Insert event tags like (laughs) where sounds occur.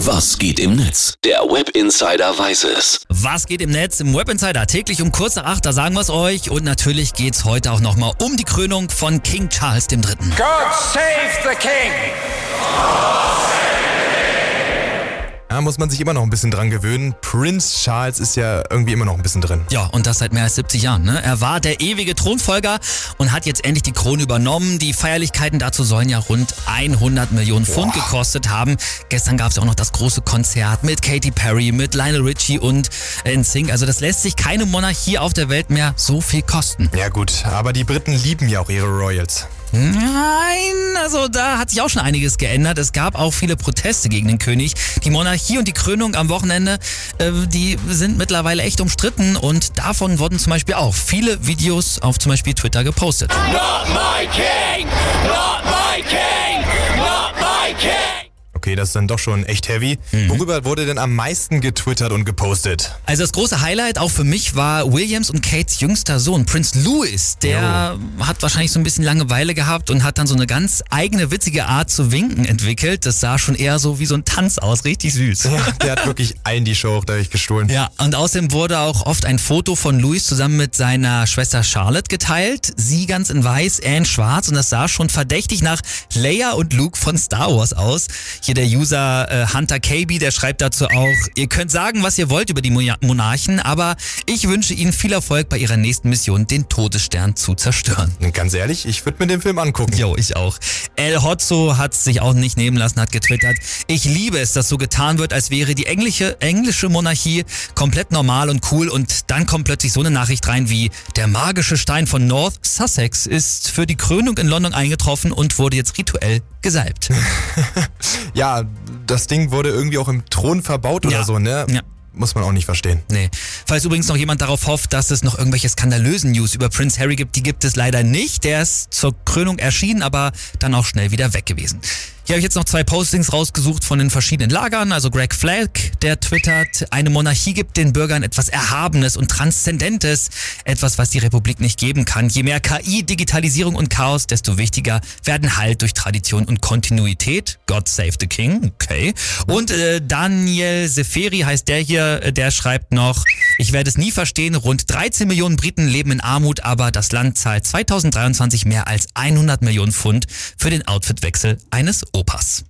Was geht im Netz? Der Web Insider weiß es. Was geht im Netz im Web Insider? Täglich um kurz nach acht, da sagen wir es euch. Und natürlich geht's heute auch nochmal um die Krönung von King Charles III. God save the king! Ja, muss man sich immer noch ein bisschen dran gewöhnen. Prince Charles ist ja irgendwie immer noch ein bisschen drin. Ja, und das seit mehr als 70 Jahren. Ne? Er war der ewige Thronfolger und hat jetzt endlich die Krone übernommen. Die Feierlichkeiten dazu sollen ja rund 100 Millionen Pfund gekostet haben. Gestern gab es ja auch noch das große Konzert mit Katy Perry, mit Lionel Richie und NSYNC. Also das lässt sich keine Monarchie auf der Welt mehr so viel kosten. Ja gut, aber die Briten lieben ja auch ihre Royals. Nein, also da hat sich auch schon einiges geändert. Es gab auch viele Proteste gegen den König. Die Monarchie und die Krönung am Wochenende, äh, die sind mittlerweile echt umstritten und davon wurden zum Beispiel auch viele Videos auf zum Beispiel Twitter gepostet. Not my king! Not my Okay, das ist dann doch schon echt heavy. Worüber wurde denn am meisten getwittert und gepostet? Also das große Highlight auch für mich war Williams und Kates jüngster Sohn, Prince Louis. Der hat wahrscheinlich so ein bisschen Langeweile gehabt und hat dann so eine ganz eigene witzige Art zu winken entwickelt. Das sah schon eher so wie so ein Tanz aus, richtig süß. Ja, der hat wirklich allen die Show dadurch gestohlen. Ja, und außerdem wurde auch oft ein Foto von Louis zusammen mit seiner Schwester Charlotte geteilt. Sie ganz in weiß, er in schwarz und das sah schon verdächtig nach Leia und Luke von Star Wars aus. Hier der User äh, Hunter KB, der schreibt dazu auch, ihr könnt sagen, was ihr wollt über die Mo- Monarchen, aber ich wünsche ihnen viel Erfolg bei ihrer nächsten Mission, den Todesstern zu zerstören. Ganz ehrlich, ich würde mir den Film angucken. Jo, ich auch. El Hotzo hat sich auch nicht nehmen lassen, hat getwittert. Ich liebe es, dass so getan wird, als wäre die englische, englische Monarchie komplett normal und cool und dann kommt plötzlich so eine Nachricht rein wie der magische Stein von North Sussex ist für die Krönung in London eingetroffen und wurde jetzt rituell gesalbt. (laughs) Ja, das Ding wurde irgendwie auch im Thron verbaut oder Ja. so, ne? Ja. Muss man auch nicht verstehen. Nee. Falls übrigens noch jemand darauf hofft, dass es noch irgendwelche skandalösen News über Prince Harry gibt, die gibt es leider nicht. Der ist zur Krönung erschienen, aber dann auch schnell wieder weg gewesen. Hier habe ich jetzt noch zwei Postings rausgesucht von den verschiedenen Lagern. Also Greg Flagg, der twittert, eine Monarchie gibt den Bürgern etwas Erhabenes und Transzendentes, etwas, was die Republik nicht geben kann. Je mehr KI, Digitalisierung und Chaos, desto wichtiger werden Halt durch Tradition und Kontinuität. God save the King, okay. Und äh, Daniel Seferi heißt der hier, äh, der schreibt noch, ich werde es nie verstehen, rund 13 Millionen Briten leben in Armut, aber das Land zahlt 2023 mehr als 100 Millionen Pfund für den Outfitwechsel eines Opas.